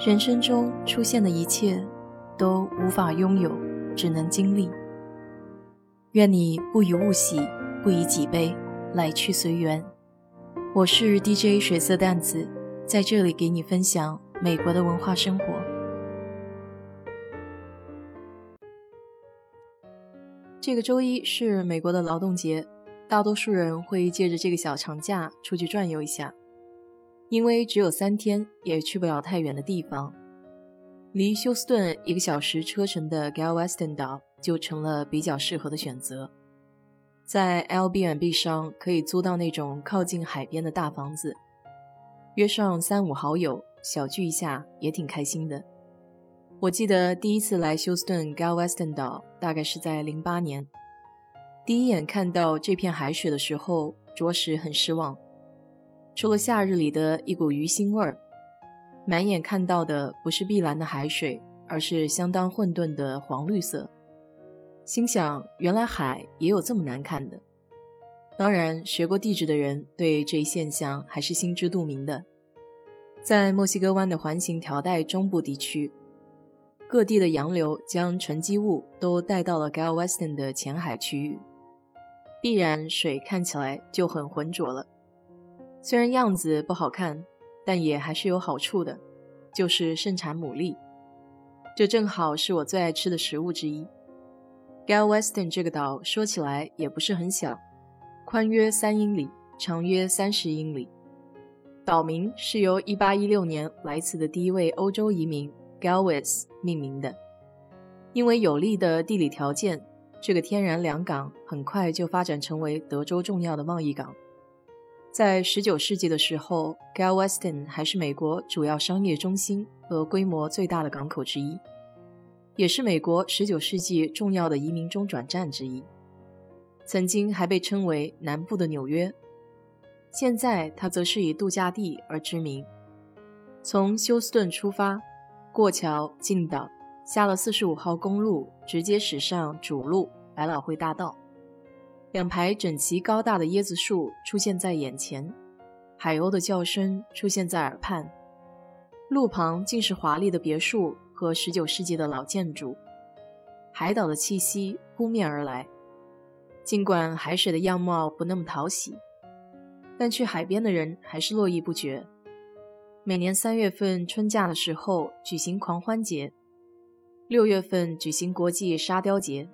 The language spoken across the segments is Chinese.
人生中出现的一切，都无法拥有，只能经历。愿你不以物喜，不以己悲，来去随缘。我是 DJ 水色淡子，在这里给你分享美国的文化生活。这个周一是美国的劳动节，大多数人会借着这个小长假出去转悠一下。因为只有三天，也去不了太远的地方，离休斯顿一个小时车程的 Galveston 岛就成了比较适合的选择。在 Airbnb 上可以租到那种靠近海边的大房子，约上三五好友小聚一下也挺开心的。我记得第一次来休斯顿 Galveston 岛，大概是在零八年，第一眼看到这片海水的时候，着实很失望。除了夏日里的一股鱼腥味儿，满眼看到的不是碧蓝的海水，而是相当混沌的黄绿色。心想，原来海也有这么难看的。当然，学过地质的人对这一现象还是心知肚明的。在墨西哥湾的环形条带中部地区，各地的洋流将沉积物都带到了 Galveston 的浅海区域，必然水看起来就很浑浊了。虽然样子不好看，但也还是有好处的，就是盛产牡蛎。这正好是我最爱吃的食物之一。Galveston 这个岛说起来也不是很小，宽约三英里，长约三十英里。岛名是由1816年来此的第一位欧洲移民 Galvez 命名的。因为有利的地理条件，这个天然良港很快就发展成为德州重要的贸易港。在19世纪的时候，Galveston 还是美国主要商业中心和规模最大的港口之一，也是美国19世纪重要的移民中转站之一。曾经还被称为南部的纽约，现在它则是以度假地而知名。从休斯顿出发，过桥进岛，下了45号公路，直接驶上主路百老汇大道。两排整齐高大的椰子树出现在眼前，海鸥的叫声出现在耳畔，路旁尽是华丽的别墅和19世纪的老建筑，海岛的气息扑面而来。尽管海水的样貌不那么讨喜，但去海边的人还是络绎不绝。每年三月份春假的时候举行狂欢节，六月份举行国际沙雕节。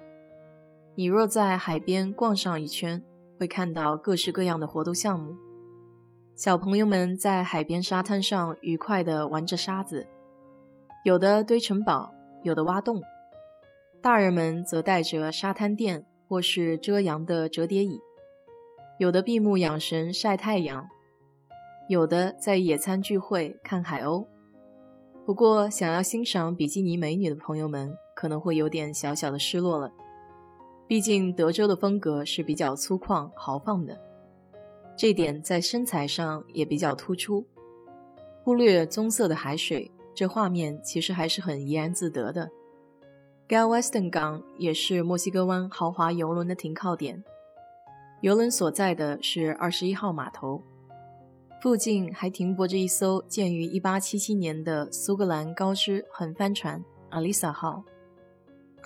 你若在海边逛上一圈，会看到各式各样的活动项目。小朋友们在海边沙滩上愉快地玩着沙子，有的堆城堡，有的挖洞。大人们则带着沙滩垫或是遮阳的折叠椅，有的闭目养神晒太阳，有的在野餐聚会看海鸥。不过，想要欣赏比基尼美女的朋友们可能会有点小小的失落了。毕竟德州的风格是比较粗犷豪放的，这点在身材上也比较突出。忽略棕色的海水，这画面其实还是很怡然自得的。Galveston 港也是墨西哥湾豪华游轮的停靠点，游轮所在的是二十一号码头，附近还停泊着一艘建于一八七七年的苏格兰高知横帆船 Alisa 号。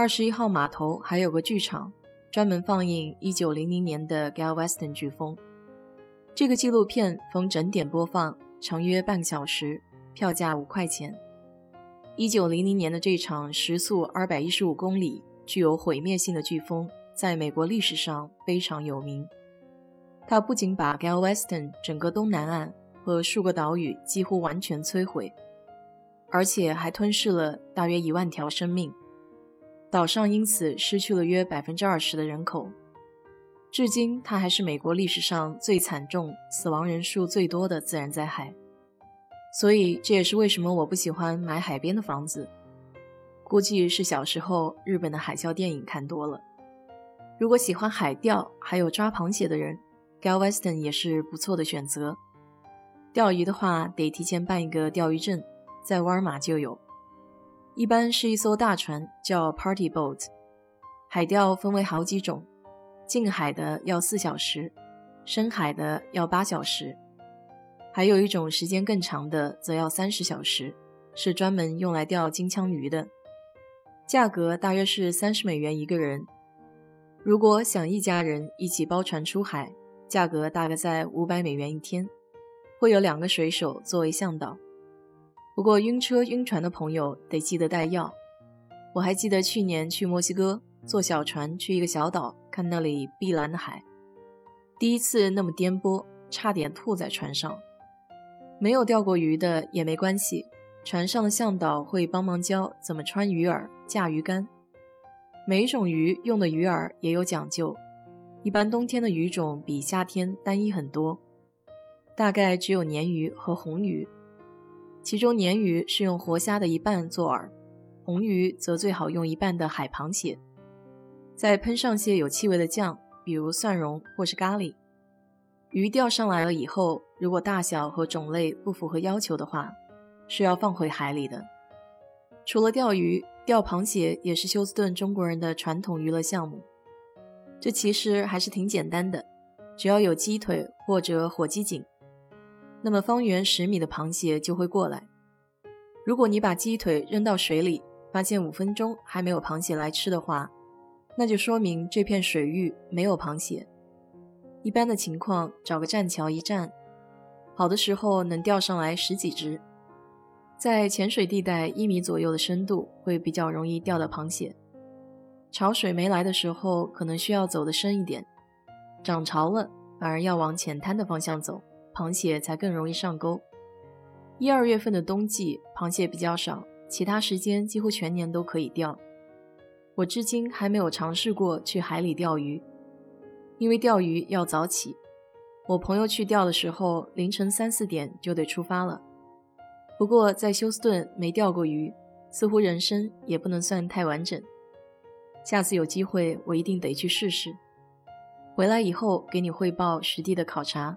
二十一号码头还有个剧场，专门放映一九零零年的 Galveston 飓风。这个纪录片逢整点播放，长约半个小时，票价五块钱。一九零零年的这场时速二百一十五公里、具有毁灭性的飓风，在美国历史上非常有名。它不仅把 Galveston 整个东南岸和数个岛屿几乎完全摧毁，而且还吞噬了大约一万条生命。岛上因此失去了约百分之二十的人口，至今它还是美国历史上最惨重、死亡人数最多的自然灾害。所以这也是为什么我不喜欢买海边的房子。估计是小时候日本的海啸电影看多了。如果喜欢海钓还有抓螃蟹的人，Galveston 也是不错的选择。钓鱼的话，得提前办一个钓鱼证，在沃尔玛就有。一般是一艘大船，叫 Party Boat。海钓分为好几种，近海的要四小时，深海的要八小时，还有一种时间更长的，则要三十小时，是专门用来钓金枪鱼的，价格大约是三十美元一个人。如果想一家人一起包船出海，价格大概在五百美元一天，会有两个水手作为向导。不过晕车晕船的朋友得记得带药。我还记得去年去墨西哥坐小船去一个小岛，看那里碧蓝的海，第一次那么颠簸，差点吐在船上。没有钓过鱼的也没关系，船上的向导会帮忙教怎么穿鱼饵、架鱼竿。每一种鱼用的鱼饵也有讲究，一般冬天的鱼种比夏天单一很多，大概只有鲶鱼和红鱼。其中鲶鱼是用活虾的一半做饵，红鱼则最好用一半的海螃蟹，再喷上些有气味的酱，比如蒜蓉或是咖喱。鱼钓上来了以后，如果大小和种类不符合要求的话，是要放回海里的。除了钓鱼。钓螃蟹也是休斯顿中国人的传统娱乐项目。这其实还是挺简单的，只要有鸡腿或者火鸡颈，那么方圆十米的螃蟹就会过来。如果你把鸡腿扔到水里，发现五分钟还没有螃蟹来吃的话，那就说明这片水域没有螃蟹。一般的情况，找个栈桥一站，好的时候能钓上来十几只。在浅水地带一米左右的深度会比较容易钓到螃蟹。潮水没来的时候，可能需要走得深一点。涨潮了，反而要往浅滩的方向走，螃蟹才更容易上钩。一二月份的冬季，螃蟹比较少，其他时间几乎全年都可以钓。我至今还没有尝试过去海里钓鱼，因为钓鱼要早起。我朋友去钓的时候，凌晨三四点就得出发了。不过在休斯顿没钓过鱼，似乎人生也不能算太完整。下次有机会，我一定得去试试。回来以后给你汇报实地的考察。